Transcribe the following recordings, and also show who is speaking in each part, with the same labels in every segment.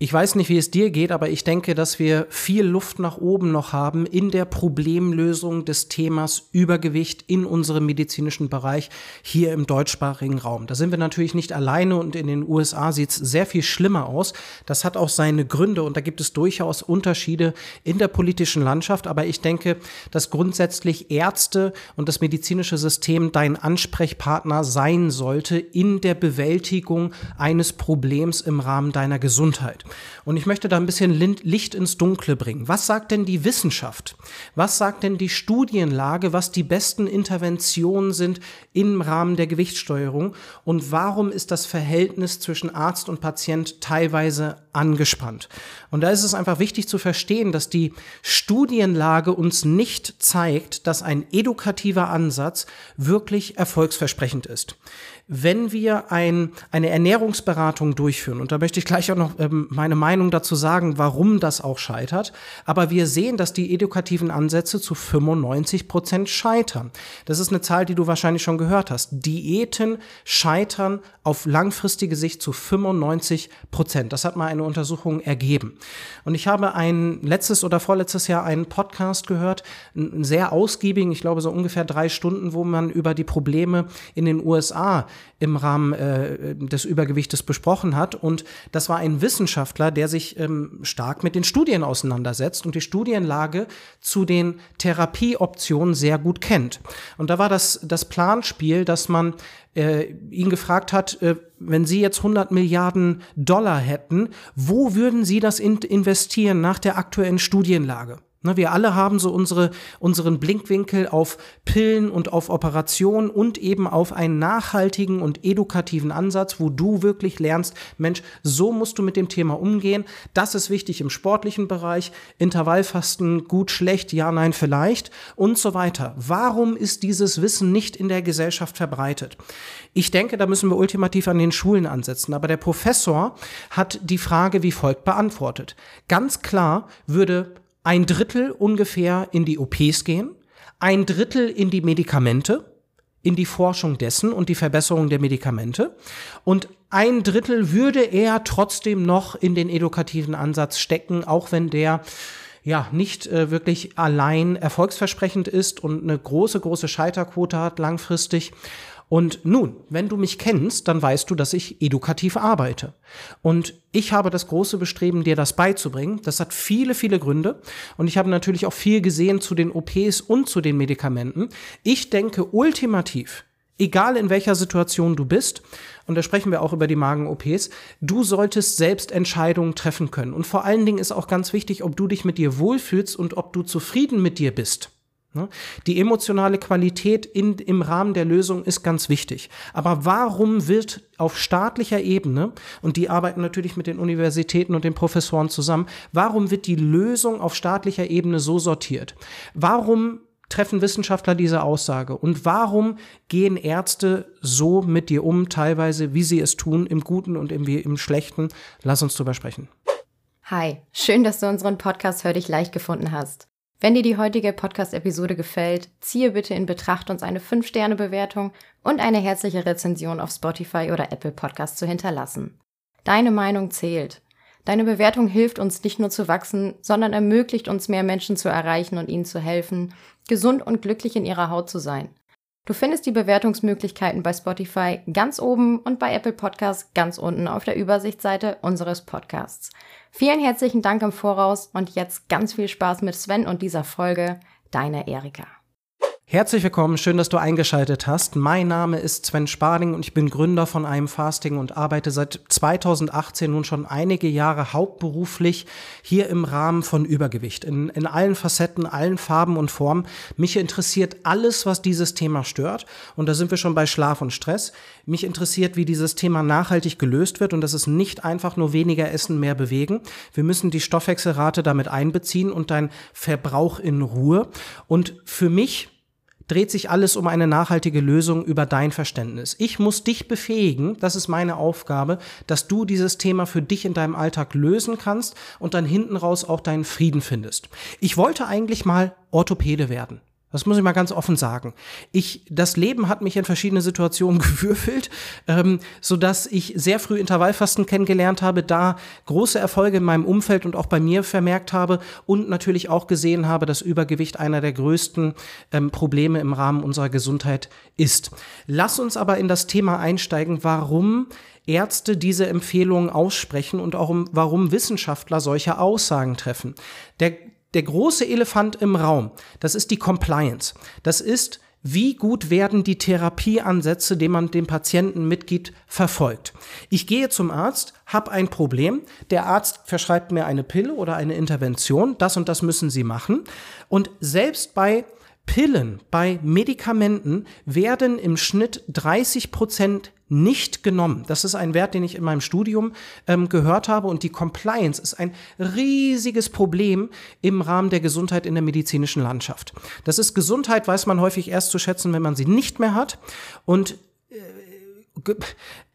Speaker 1: Ich weiß nicht, wie es dir geht, aber ich denke, dass wir viel Luft nach oben noch haben in der Problemlösung des Themas Übergewicht in unserem medizinischen Bereich hier im deutschsprachigen Raum. Da sind wir natürlich nicht alleine und in den USA sieht es sehr viel schlimmer aus. Das hat auch seine Gründe und da gibt es durchaus Unterschiede in der politischen Landschaft. Aber ich denke, dass grundsätzlich Ärzte und das medizinische System dein Ansprechpartner sein sollte in der Bewältigung eines Problems im Rahmen deiner Gesundheit. Und ich möchte da ein bisschen Licht ins Dunkle bringen. Was sagt denn die Wissenschaft? Was sagt denn die Studienlage, was die besten Interventionen sind im Rahmen der Gewichtssteuerung? Und warum ist das Verhältnis zwischen Arzt und Patient teilweise angespannt? Und da ist es einfach wichtig zu verstehen, dass die Studienlage uns nicht zeigt, dass ein edukativer Ansatz wirklich erfolgsversprechend ist wenn wir ein, eine Ernährungsberatung durchführen, und da möchte ich gleich auch noch ähm, meine Meinung dazu sagen, warum das auch scheitert, aber wir sehen, dass die edukativen Ansätze zu 95 Prozent scheitern. Das ist eine Zahl, die du wahrscheinlich schon gehört hast. Diäten scheitern auf langfristige Sicht zu 95 Prozent. Das hat mal eine Untersuchung ergeben. Und ich habe ein letztes oder vorletztes Jahr einen Podcast gehört, einen sehr ausgiebigen, ich glaube so ungefähr drei Stunden, wo man über die Probleme in den USA im Rahmen äh, des Übergewichtes besprochen hat. Und das war ein Wissenschaftler, der sich ähm, stark mit den Studien auseinandersetzt und die Studienlage zu den Therapieoptionen sehr gut kennt. Und da war das, das Planspiel, dass man äh, ihn gefragt hat, äh, wenn Sie jetzt 100 Milliarden Dollar hätten, wo würden Sie das in investieren nach der aktuellen Studienlage? Ne, wir alle haben so unsere, unseren Blinkwinkel auf Pillen und auf Operationen und eben auf einen nachhaltigen und edukativen Ansatz, wo du wirklich lernst, Mensch, so musst du mit dem Thema umgehen. Das ist wichtig im sportlichen Bereich. Intervallfasten, gut, schlecht, ja, nein, vielleicht und so weiter. Warum ist dieses Wissen nicht in der Gesellschaft verbreitet? Ich denke, da müssen wir ultimativ an den Schulen ansetzen. Aber der Professor hat die Frage wie folgt beantwortet. Ganz klar würde ein Drittel ungefähr in die OPs gehen, ein Drittel in die Medikamente, in die Forschung dessen und die Verbesserung der Medikamente und ein Drittel würde er trotzdem noch in den edukativen Ansatz stecken, auch wenn der ja nicht äh, wirklich allein erfolgsversprechend ist und eine große, große Scheiterquote hat langfristig. Und nun, wenn du mich kennst, dann weißt du, dass ich edukativ arbeite. Und ich habe das große Bestreben, dir das beizubringen. Das hat viele, viele Gründe. Und ich habe natürlich auch viel gesehen zu den OPs und zu den Medikamenten. Ich denke ultimativ, egal in welcher Situation du bist, und da sprechen wir auch über die Magen-OPs, du solltest selbst Entscheidungen treffen können. Und vor allen Dingen ist auch ganz wichtig, ob du dich mit dir wohlfühlst und ob du zufrieden mit dir bist. Ne? Die emotionale Qualität in, im Rahmen der Lösung ist ganz wichtig. Aber warum wird auf staatlicher Ebene, und die arbeiten natürlich mit den Universitäten und den Professoren zusammen, warum wird die Lösung auf staatlicher Ebene so sortiert? Warum treffen Wissenschaftler diese Aussage? Und warum gehen Ärzte so mit dir um, teilweise, wie sie es tun, im Guten und im, im Schlechten? Lass uns drüber sprechen.
Speaker 2: Hi, schön, dass du unseren Podcast Hör dich leicht gefunden hast. Wenn dir die heutige Podcast-Episode gefällt, ziehe bitte in Betracht, uns eine 5-Sterne-Bewertung und eine herzliche Rezension auf Spotify oder Apple Podcast zu hinterlassen. Deine Meinung zählt. Deine Bewertung hilft uns nicht nur zu wachsen, sondern ermöglicht uns mehr Menschen zu erreichen und ihnen zu helfen, gesund und glücklich in ihrer Haut zu sein. Du findest die Bewertungsmöglichkeiten bei Spotify ganz oben und bei Apple Podcasts ganz unten auf der Übersichtsseite unseres Podcasts. Vielen herzlichen Dank im Voraus und jetzt ganz viel Spaß mit Sven und dieser Folge. Deine Erika.
Speaker 1: Herzlich willkommen, schön, dass du eingeschaltet hast. Mein Name ist Sven Sparding und ich bin Gründer von einem Fasting und arbeite seit 2018 nun schon einige Jahre hauptberuflich hier im Rahmen von Übergewicht. In, in allen Facetten, allen Farben und Formen. Mich interessiert alles, was dieses Thema stört. Und da sind wir schon bei Schlaf und Stress. Mich interessiert, wie dieses Thema nachhaltig gelöst wird und das ist nicht einfach nur weniger essen, mehr bewegen. Wir müssen die Stoffwechselrate damit einbeziehen und dein Verbrauch in Ruhe. Und für mich dreht sich alles um eine nachhaltige Lösung über dein Verständnis. Ich muss dich befähigen, das ist meine Aufgabe, dass du dieses Thema für dich in deinem Alltag lösen kannst und dann hinten raus auch deinen Frieden findest. Ich wollte eigentlich mal Orthopäde werden. Das muss ich mal ganz offen sagen. Ich, das Leben hat mich in verschiedene Situationen gewürfelt, ähm, so dass ich sehr früh Intervallfasten kennengelernt habe, da große Erfolge in meinem Umfeld und auch bei mir vermerkt habe und natürlich auch gesehen habe, dass Übergewicht einer der größten ähm, Probleme im Rahmen unserer Gesundheit ist. Lass uns aber in das Thema einsteigen, warum Ärzte diese Empfehlungen aussprechen und auch um, warum Wissenschaftler solche Aussagen treffen. Der der große Elefant im Raum, das ist die Compliance. Das ist, wie gut werden die Therapieansätze, die man dem Patienten mitgibt, verfolgt. Ich gehe zum Arzt, habe ein Problem, der Arzt verschreibt mir eine Pille oder eine Intervention, das und das müssen Sie machen. Und selbst bei Pillen, bei Medikamenten werden im Schnitt 30 Prozent nicht genommen. Das ist ein Wert, den ich in meinem Studium ähm, gehört habe. Und die Compliance ist ein riesiges Problem im Rahmen der Gesundheit in der medizinischen Landschaft. Das ist Gesundheit, weiß man häufig erst zu schätzen, wenn man sie nicht mehr hat. Und äh,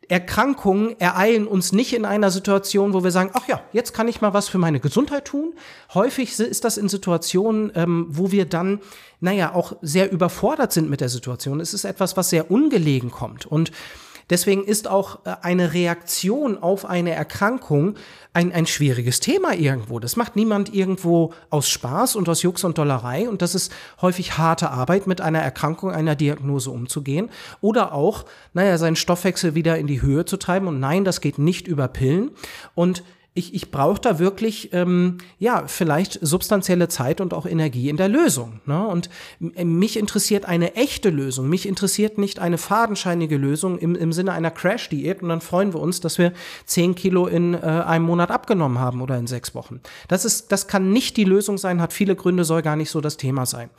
Speaker 1: Erkrankungen ereilen uns nicht in einer Situation, wo wir sagen, ach ja, jetzt kann ich mal was für meine Gesundheit tun. Häufig ist das in Situationen, ähm, wo wir dann, naja, auch sehr überfordert sind mit der Situation. Es ist etwas, was sehr ungelegen kommt. Und Deswegen ist auch äh, eine Reaktion auf eine Erkrankung ein, ein schwieriges Thema irgendwo. Das macht niemand irgendwo aus Spaß und aus Jux und Dollerei. Und das ist häufig harte Arbeit, mit einer Erkrankung, einer Diagnose umzugehen. Oder auch, naja, seinen Stoffwechsel wieder in die Höhe zu treiben. Und nein, das geht nicht über Pillen. Und ich, ich brauche da wirklich, ähm, ja, vielleicht substanzielle Zeit und auch Energie in der Lösung. Ne? Und mich interessiert eine echte Lösung. Mich interessiert nicht eine fadenscheinige Lösung im, im Sinne einer Crash-Diät und dann freuen wir uns, dass wir zehn Kilo in äh, einem Monat abgenommen haben oder in sechs Wochen. Das ist, das kann nicht die Lösung sein, hat viele Gründe, soll gar nicht so das Thema sein.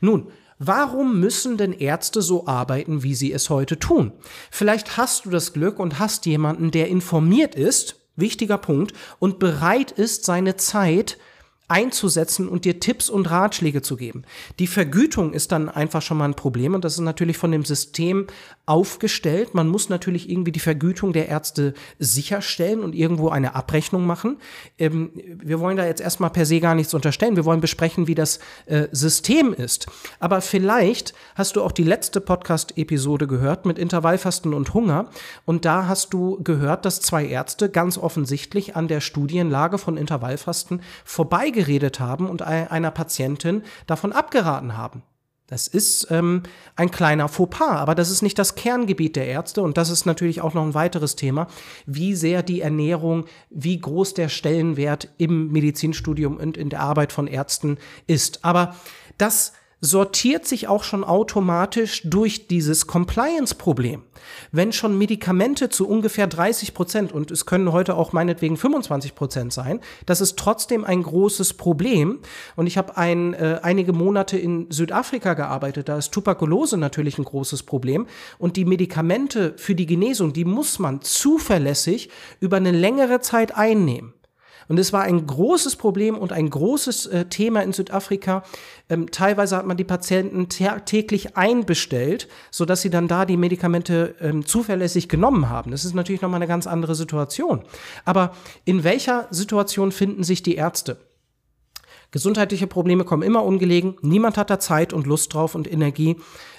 Speaker 1: Nun, Warum müssen denn Ärzte so arbeiten, wie sie es heute tun? Vielleicht hast du das Glück und hast jemanden, der informiert ist, wichtiger Punkt, und bereit ist, seine Zeit einzusetzen und dir Tipps und Ratschläge zu geben. Die Vergütung ist dann einfach schon mal ein Problem und das ist natürlich von dem System aufgestellt. Man muss natürlich irgendwie die Vergütung der Ärzte sicherstellen und irgendwo eine Abrechnung machen. Ähm, wir wollen da jetzt erstmal per se gar nichts unterstellen. Wir wollen besprechen, wie das äh, System ist. Aber vielleicht hast du auch die letzte Podcast-Episode gehört mit Intervallfasten und Hunger und da hast du gehört, dass zwei Ärzte ganz offensichtlich an der Studienlage von Intervallfasten vorbei geredet haben und einer Patientin davon abgeraten haben. Das ist ähm, ein kleiner Fauxpas, aber das ist nicht das Kerngebiet der Ärzte und das ist natürlich auch noch ein weiteres Thema, wie sehr die Ernährung, wie groß der Stellenwert im Medizinstudium und in der Arbeit von Ärzten ist. Aber das sortiert sich auch schon automatisch durch dieses Compliance-Problem. Wenn schon Medikamente zu ungefähr 30 Prozent und es können heute auch meinetwegen 25 Prozent sein, das ist trotzdem ein großes Problem. Und ich habe ein, äh, einige Monate in Südafrika gearbeitet, da ist Tuberkulose natürlich ein großes Problem. Und die Medikamente für die Genesung, die muss man zuverlässig über eine längere Zeit einnehmen. Und es war ein großes Problem und ein großes äh, Thema in Südafrika. Ähm, teilweise hat man die Patienten täglich einbestellt, sodass sie dann da die Medikamente ähm, zuverlässig genommen haben. Das ist natürlich nochmal eine ganz andere Situation. Aber in welcher Situation finden sich die Ärzte? Gesundheitliche Probleme kommen immer ungelegen. Niemand hat da Zeit und Lust drauf und Energie.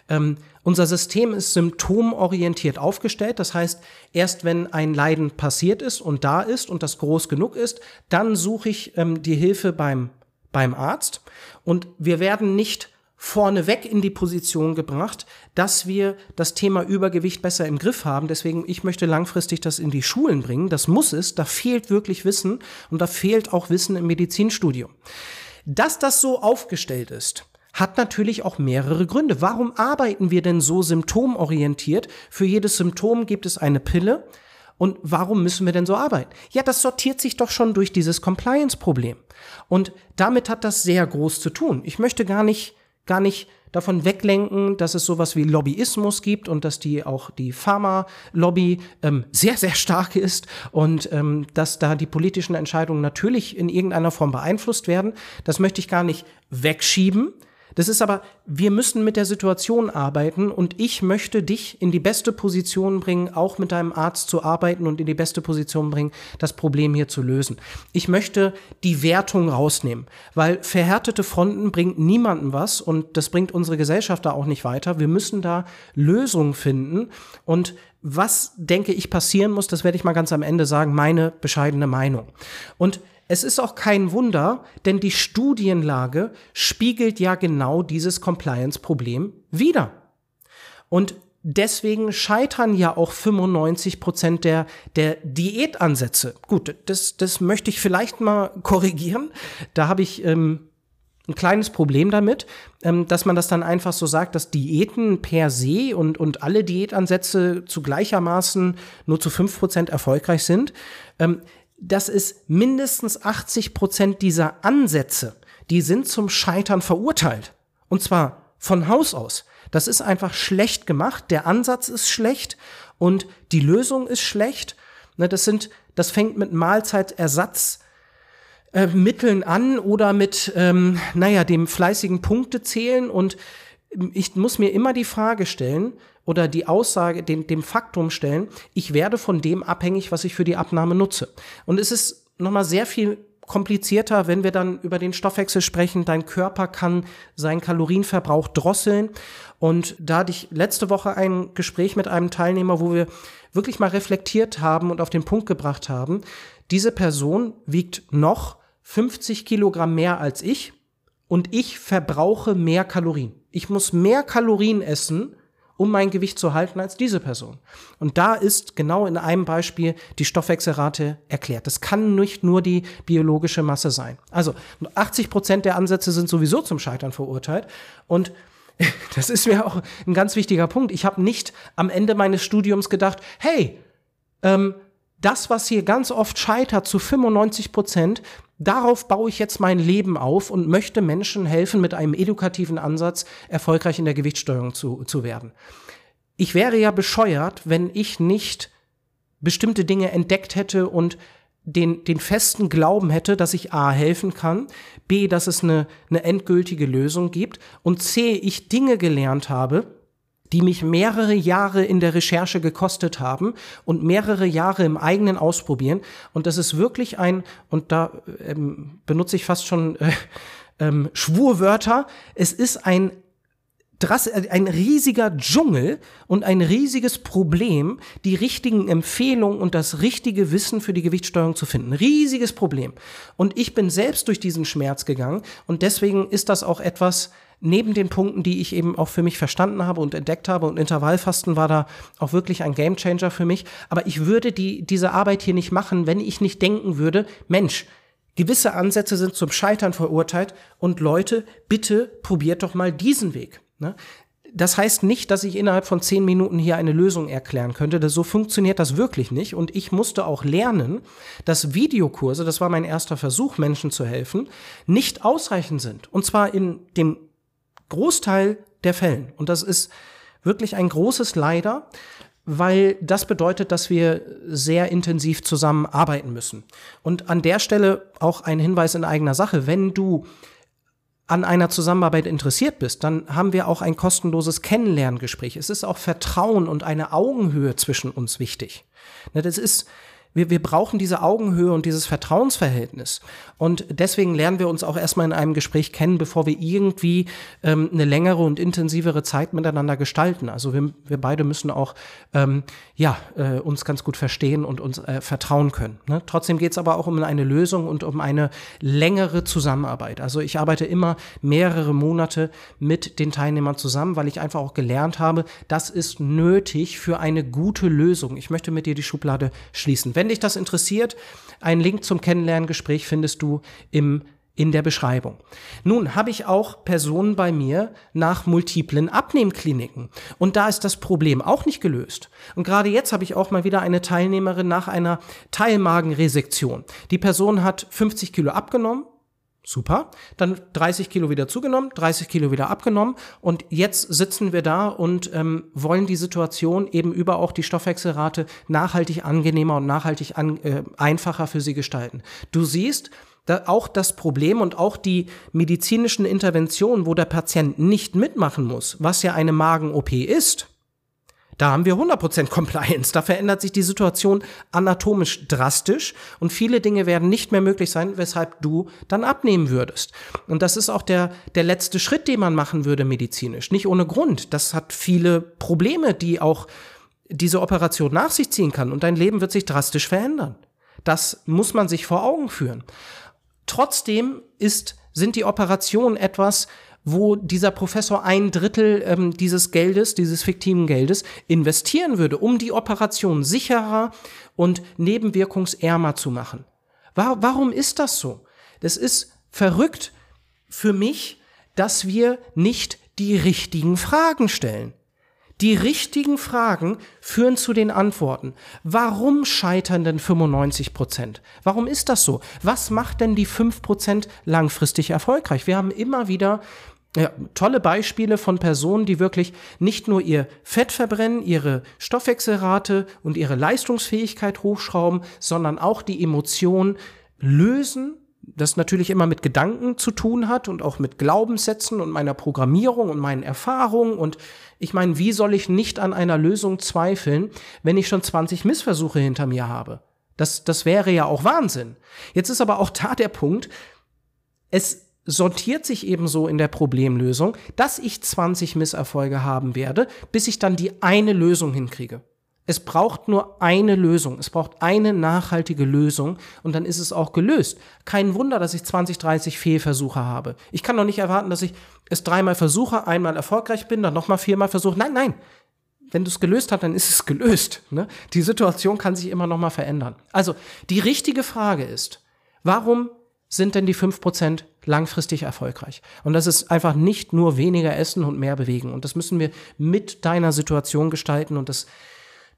Speaker 1: Ähm, unser System ist symptomorientiert aufgestellt. Das heißt, erst wenn ein Leiden passiert ist und da ist und das groß genug ist, dann suche ich ähm, die Hilfe beim, beim Arzt. Und wir werden nicht vorneweg in die Position gebracht, dass wir das Thema Übergewicht besser im Griff haben. Deswegen, ich möchte langfristig das in die Schulen bringen. Das muss es. Da fehlt wirklich Wissen und da fehlt auch Wissen im Medizinstudium. Dass das so aufgestellt ist, hat natürlich auch mehrere Gründe. Warum arbeiten wir denn so symptomorientiert? Für jedes Symptom gibt es eine Pille. Und warum müssen wir denn so arbeiten? Ja, das sortiert sich doch schon durch dieses Compliance-Problem. Und damit hat das sehr groß zu tun. Ich möchte gar nicht, gar nicht davon weglenken, dass es sowas wie Lobbyismus gibt und dass die auch die Pharma-Lobby ähm, sehr, sehr stark ist und ähm, dass da die politischen Entscheidungen natürlich in irgendeiner Form beeinflusst werden. Das möchte ich gar nicht wegschieben. Das ist aber, wir müssen mit der Situation arbeiten und ich möchte dich in die beste Position bringen, auch mit deinem Arzt zu arbeiten und in die beste Position bringen, das Problem hier zu lösen. Ich möchte die Wertung rausnehmen, weil verhärtete Fronten bringt niemandem was und das bringt unsere Gesellschaft da auch nicht weiter. Wir müssen da Lösungen finden und was denke ich passieren muss, das werde ich mal ganz am Ende sagen, meine bescheidene Meinung. Und es ist auch kein Wunder, denn die Studienlage spiegelt ja genau dieses Compliance-Problem wider. Und deswegen scheitern ja auch 95 Prozent der, der Diätansätze. Gut, das, das möchte ich vielleicht mal korrigieren. Da habe ich ähm, ein kleines Problem damit, ähm, dass man das dann einfach so sagt, dass Diäten per se und, und alle Diätansätze zu gleichermaßen nur zu 5 Prozent erfolgreich sind. Ähm, dass es mindestens 80 Prozent dieser Ansätze, die sind zum Scheitern verurteilt. Und zwar von Haus aus. Das ist einfach schlecht gemacht. Der Ansatz ist schlecht und die Lösung ist schlecht. Ne, das sind, das fängt mit Mahlzeitersatz äh, Mitteln an oder mit, ähm, naja, dem fleißigen Punktezählen und ich muss mir immer die Frage stellen oder die Aussage, den, dem Faktum stellen, ich werde von dem abhängig, was ich für die Abnahme nutze. Und es ist nochmal sehr viel komplizierter, wenn wir dann über den Stoffwechsel sprechen. Dein Körper kann seinen Kalorienverbrauch drosseln. Und da hatte ich letzte Woche ein Gespräch mit einem Teilnehmer, wo wir wirklich mal reflektiert haben und auf den Punkt gebracht haben. Diese Person wiegt noch 50 Kilogramm mehr als ich und ich verbrauche mehr Kalorien. Ich muss mehr Kalorien essen, um mein Gewicht zu halten als diese Person. Und da ist genau in einem Beispiel die Stoffwechselrate erklärt. Das kann nicht nur die biologische Masse sein. Also 80 Prozent der Ansätze sind sowieso zum Scheitern verurteilt. Und das ist mir auch ein ganz wichtiger Punkt. Ich habe nicht am Ende meines Studiums gedacht, hey, ähm, das, was hier ganz oft scheitert, zu 95 Prozent, darauf baue ich jetzt mein Leben auf und möchte Menschen helfen, mit einem edukativen Ansatz erfolgreich in der Gewichtssteuerung zu, zu werden. Ich wäre ja bescheuert, wenn ich nicht bestimmte Dinge entdeckt hätte und den, den festen Glauben hätte, dass ich A helfen kann, B, dass es eine, eine endgültige Lösung gibt und C, ich Dinge gelernt habe, die mich mehrere Jahre in der Recherche gekostet haben und mehrere Jahre im eigenen Ausprobieren. Und das ist wirklich ein, und da ähm, benutze ich fast schon äh, ähm, Schwurwörter, es ist ein ein riesiger Dschungel und ein riesiges Problem, die richtigen Empfehlungen und das richtige Wissen für die Gewichtssteuerung zu finden. Riesiges Problem. Und ich bin selbst durch diesen Schmerz gegangen und deswegen ist das auch etwas, neben den Punkten, die ich eben auch für mich verstanden habe und entdeckt habe, und Intervallfasten war da auch wirklich ein Gamechanger für mich. Aber ich würde die, diese Arbeit hier nicht machen, wenn ich nicht denken würde, Mensch, gewisse Ansätze sind zum Scheitern verurteilt und Leute, bitte probiert doch mal diesen Weg. Ne? Das heißt nicht, dass ich innerhalb von zehn Minuten hier eine Lösung erklären könnte. Das, so funktioniert das wirklich nicht. Und ich musste auch lernen, dass Videokurse, das war mein erster Versuch, Menschen zu helfen, nicht ausreichend sind. Und zwar in dem Großteil der Fällen. Und das ist wirklich ein großes Leider, weil das bedeutet, dass wir sehr intensiv zusammenarbeiten müssen. Und an der Stelle auch ein Hinweis in eigener Sache. Wenn du an einer Zusammenarbeit interessiert bist, dann haben wir auch ein kostenloses Kennenlerngespräch. Es ist auch Vertrauen und eine Augenhöhe zwischen uns wichtig. Ne, das ist wir, wir brauchen diese Augenhöhe und dieses Vertrauensverhältnis. Und deswegen lernen wir uns auch erstmal in einem Gespräch kennen, bevor wir irgendwie ähm, eine längere und intensivere Zeit miteinander gestalten. Also wir, wir beide müssen auch ähm, ja, äh, uns ganz gut verstehen und uns äh, vertrauen können. Ne? Trotzdem geht es aber auch um eine Lösung und um eine längere Zusammenarbeit. Also ich arbeite immer mehrere Monate mit den Teilnehmern zusammen, weil ich einfach auch gelernt habe, das ist nötig für eine gute Lösung. Ich möchte mit dir die Schublade schließen. Wenn dich das interessiert, einen Link zum Kennenlerngespräch findest du im in der Beschreibung. Nun habe ich auch Personen bei mir nach multiplen Abnehmkliniken. Und da ist das Problem auch nicht gelöst. Und gerade jetzt habe ich auch mal wieder eine Teilnehmerin nach einer Teilmagenresektion. Die Person hat 50 Kilo abgenommen, Super. Dann 30 Kilo wieder zugenommen, 30 Kilo wieder abgenommen. Und jetzt sitzen wir da und ähm, wollen die Situation eben über auch die Stoffwechselrate nachhaltig angenehmer und nachhaltig an, äh, einfacher für sie gestalten. Du siehst, da auch das Problem und auch die medizinischen Interventionen, wo der Patient nicht mitmachen muss, was ja eine Magen-OP ist, da haben wir 100% Compliance. Da verändert sich die Situation anatomisch drastisch und viele Dinge werden nicht mehr möglich sein, weshalb du dann abnehmen würdest. Und das ist auch der, der letzte Schritt, den man machen würde medizinisch. Nicht ohne Grund. Das hat viele Probleme, die auch diese Operation nach sich ziehen kann und dein Leben wird sich drastisch verändern. Das muss man sich vor Augen führen. Trotzdem ist, sind die Operationen etwas, wo dieser Professor ein Drittel ähm, dieses Geldes, dieses fiktiven Geldes, investieren würde, um die Operation sicherer und nebenwirkungsärmer zu machen. War, warum ist das so? Das ist verrückt für mich, dass wir nicht die richtigen Fragen stellen. Die richtigen Fragen führen zu den Antworten. Warum scheitern denn 95 Prozent? Warum ist das so? Was macht denn die 5 Prozent langfristig erfolgreich? Wir haben immer wieder ja, tolle Beispiele von Personen, die wirklich nicht nur ihr Fett verbrennen, ihre Stoffwechselrate und ihre Leistungsfähigkeit hochschrauben, sondern auch die Emotionen lösen das natürlich immer mit Gedanken zu tun hat und auch mit Glaubenssätzen und meiner Programmierung und meinen Erfahrungen. Und ich meine, wie soll ich nicht an einer Lösung zweifeln, wenn ich schon 20 Missversuche hinter mir habe? Das, das wäre ja auch Wahnsinn. Jetzt ist aber auch da der Punkt, es sortiert sich eben so in der Problemlösung, dass ich 20 Misserfolge haben werde, bis ich dann die eine Lösung hinkriege. Es braucht nur eine Lösung. Es braucht eine nachhaltige Lösung und dann ist es auch gelöst. Kein Wunder, dass ich 20, 30 Fehlversuche habe. Ich kann doch nicht erwarten, dass ich es dreimal versuche, einmal erfolgreich bin, dann nochmal viermal versuche. Nein, nein. Wenn du es gelöst hast, dann ist es gelöst. Ne? Die Situation kann sich immer nochmal verändern. Also, die richtige Frage ist, warum sind denn die 5% langfristig erfolgreich? Und das ist einfach nicht nur weniger essen und mehr bewegen. Und das müssen wir mit deiner Situation gestalten und das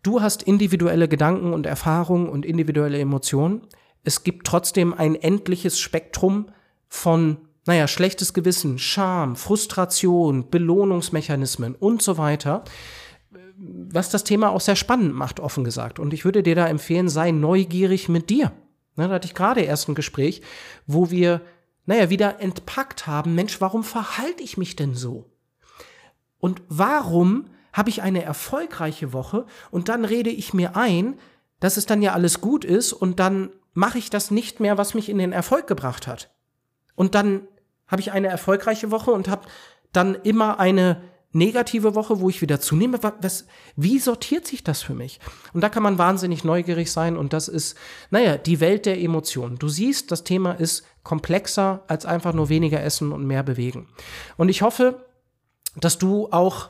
Speaker 1: Du hast individuelle Gedanken und Erfahrungen und individuelle Emotionen. Es gibt trotzdem ein endliches Spektrum von, naja, schlechtes Gewissen, Scham, Frustration, Belohnungsmechanismen und so weiter, was das Thema auch sehr spannend macht, offen gesagt. Und ich würde dir da empfehlen, sei neugierig mit dir. Da hatte ich gerade erst ein Gespräch, wo wir, naja, wieder entpackt haben, Mensch, warum verhalte ich mich denn so? Und warum habe ich eine erfolgreiche Woche und dann rede ich mir ein, dass es dann ja alles gut ist und dann mache ich das nicht mehr, was mich in den Erfolg gebracht hat. Und dann habe ich eine erfolgreiche Woche und habe dann immer eine negative Woche, wo ich wieder zunehme. Was, wie sortiert sich das für mich? Und da kann man wahnsinnig neugierig sein und das ist, naja, die Welt der Emotionen. Du siehst, das Thema ist komplexer als einfach nur weniger essen und mehr bewegen. Und ich hoffe, dass du auch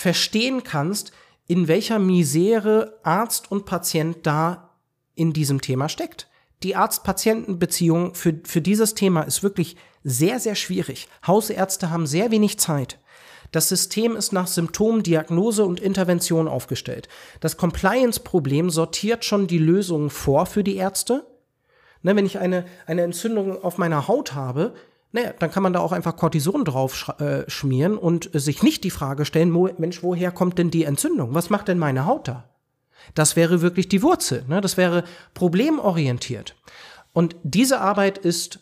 Speaker 1: verstehen kannst, in welcher Misere Arzt und Patient da in diesem Thema steckt. Die Arzt-Patienten-Beziehung für, für dieses Thema ist wirklich sehr, sehr schwierig. Hausärzte haben sehr wenig Zeit. Das System ist nach Symptom, Diagnose und Intervention aufgestellt. Das Compliance-Problem sortiert schon die Lösungen vor für die Ärzte. Ne, wenn ich eine, eine Entzündung auf meiner Haut habe, naja, dann kann man da auch einfach Cortison drauf äh, schmieren und sich nicht die Frage stellen, Mensch, woher kommt denn die Entzündung? Was macht denn meine Haut da? Das wäre wirklich die Wurzel. Ne? Das wäre problemorientiert. Und diese Arbeit ist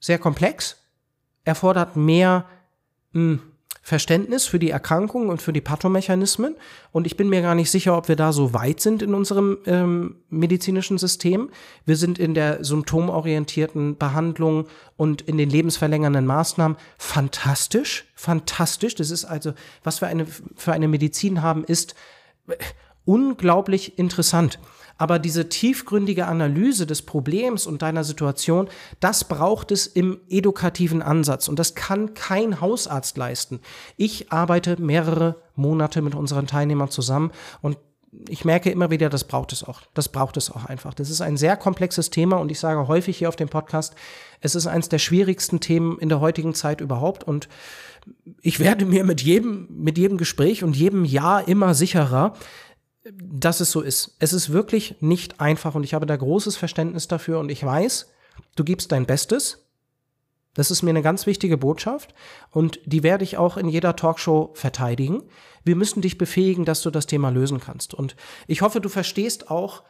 Speaker 1: sehr komplex, erfordert mehr mh, hm, Verständnis für die Erkrankung und für die Pathomechanismen. Und ich bin mir gar nicht sicher, ob wir da so weit sind in unserem ähm, medizinischen System. Wir sind in der symptomorientierten Behandlung und in den lebensverlängernden Maßnahmen fantastisch, fantastisch. Das ist also, was wir eine, für eine Medizin haben, ist äh, unglaublich interessant. Aber diese tiefgründige Analyse des Problems und deiner Situation, das braucht es im edukativen Ansatz. Und das kann kein Hausarzt leisten. Ich arbeite mehrere Monate mit unseren Teilnehmern zusammen und ich merke immer wieder, das braucht es auch. Das braucht es auch einfach. Das ist ein sehr komplexes Thema und ich sage häufig hier auf dem Podcast, es ist eines der schwierigsten Themen in der heutigen Zeit überhaupt und ich werde mir mit jedem, mit jedem Gespräch und jedem Jahr immer sicherer, dass es so ist. Es ist wirklich nicht einfach und ich habe da großes Verständnis dafür und ich weiß, du gibst dein Bestes. Das ist mir eine ganz wichtige Botschaft und die werde ich auch in jeder Talkshow verteidigen. Wir müssen dich befähigen, dass du das Thema lösen kannst. Und ich hoffe, du verstehst auch,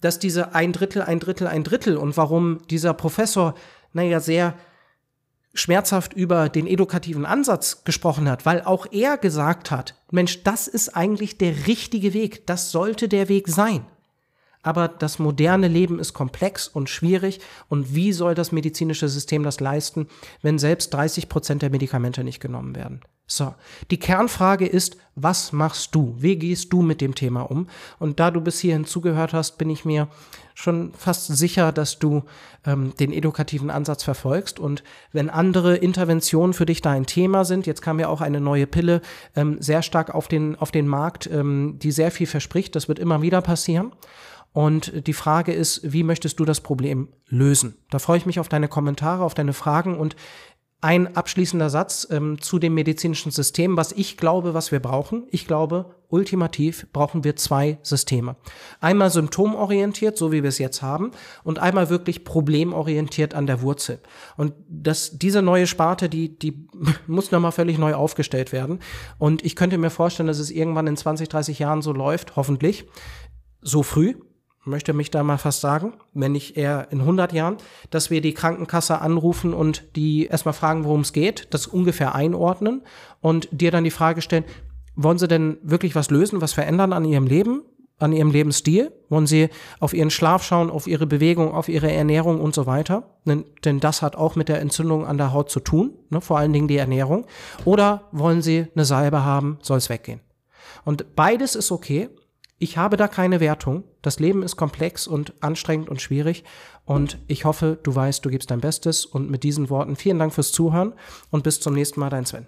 Speaker 1: dass diese ein Drittel, ein Drittel, ein Drittel und warum dieser Professor naja, sehr schmerzhaft über den edukativen Ansatz gesprochen hat, weil auch er gesagt hat, Mensch, das ist eigentlich der richtige Weg, das sollte der Weg sein. Aber das moderne Leben ist komplex und schwierig. Und wie soll das medizinische System das leisten, wenn selbst 30 Prozent der Medikamente nicht genommen werden? So, die Kernfrage ist, was machst du? Wie gehst du mit dem Thema um? Und da du bis hierhin zugehört hast, bin ich mir schon fast sicher, dass du ähm, den edukativen Ansatz verfolgst. Und wenn andere Interventionen für dich da ein Thema sind, jetzt kam ja auch eine neue Pille ähm, sehr stark auf den, auf den Markt, ähm, die sehr viel verspricht. Das wird immer wieder passieren. Und die Frage ist, wie möchtest du das Problem lösen? Da freue ich mich auf deine Kommentare, auf deine Fragen und ein abschließender Satz ähm, zu dem medizinischen System, was ich glaube, was wir brauchen. Ich glaube, ultimativ brauchen wir zwei Systeme. Einmal symptomorientiert, so wie wir es jetzt haben, und einmal wirklich problemorientiert an der Wurzel. Und das, diese neue Sparte, die, die muss nochmal völlig neu aufgestellt werden. Und ich könnte mir vorstellen, dass es irgendwann in 20, 30 Jahren so läuft, hoffentlich, so früh, möchte mich da mal fast sagen, wenn nicht eher in 100 Jahren, dass wir die Krankenkasse anrufen und die erstmal fragen, worum es geht, das ungefähr einordnen und dir dann die Frage stellen, wollen sie denn wirklich was lösen, was verändern an ihrem Leben, an ihrem Lebensstil? Wollen sie auf ihren Schlaf schauen, auf ihre Bewegung, auf ihre Ernährung und so weiter? Denn, denn das hat auch mit der Entzündung an der Haut zu tun, ne? vor allen Dingen die Ernährung. Oder wollen sie eine Salbe haben, soll es weggehen? Und beides ist okay. Ich habe da keine Wertung. Das Leben ist komplex und anstrengend und schwierig. Und ich hoffe, du weißt, du gibst dein Bestes. Und mit diesen Worten vielen Dank fürs Zuhören und bis zum nächsten Mal, dein Sven.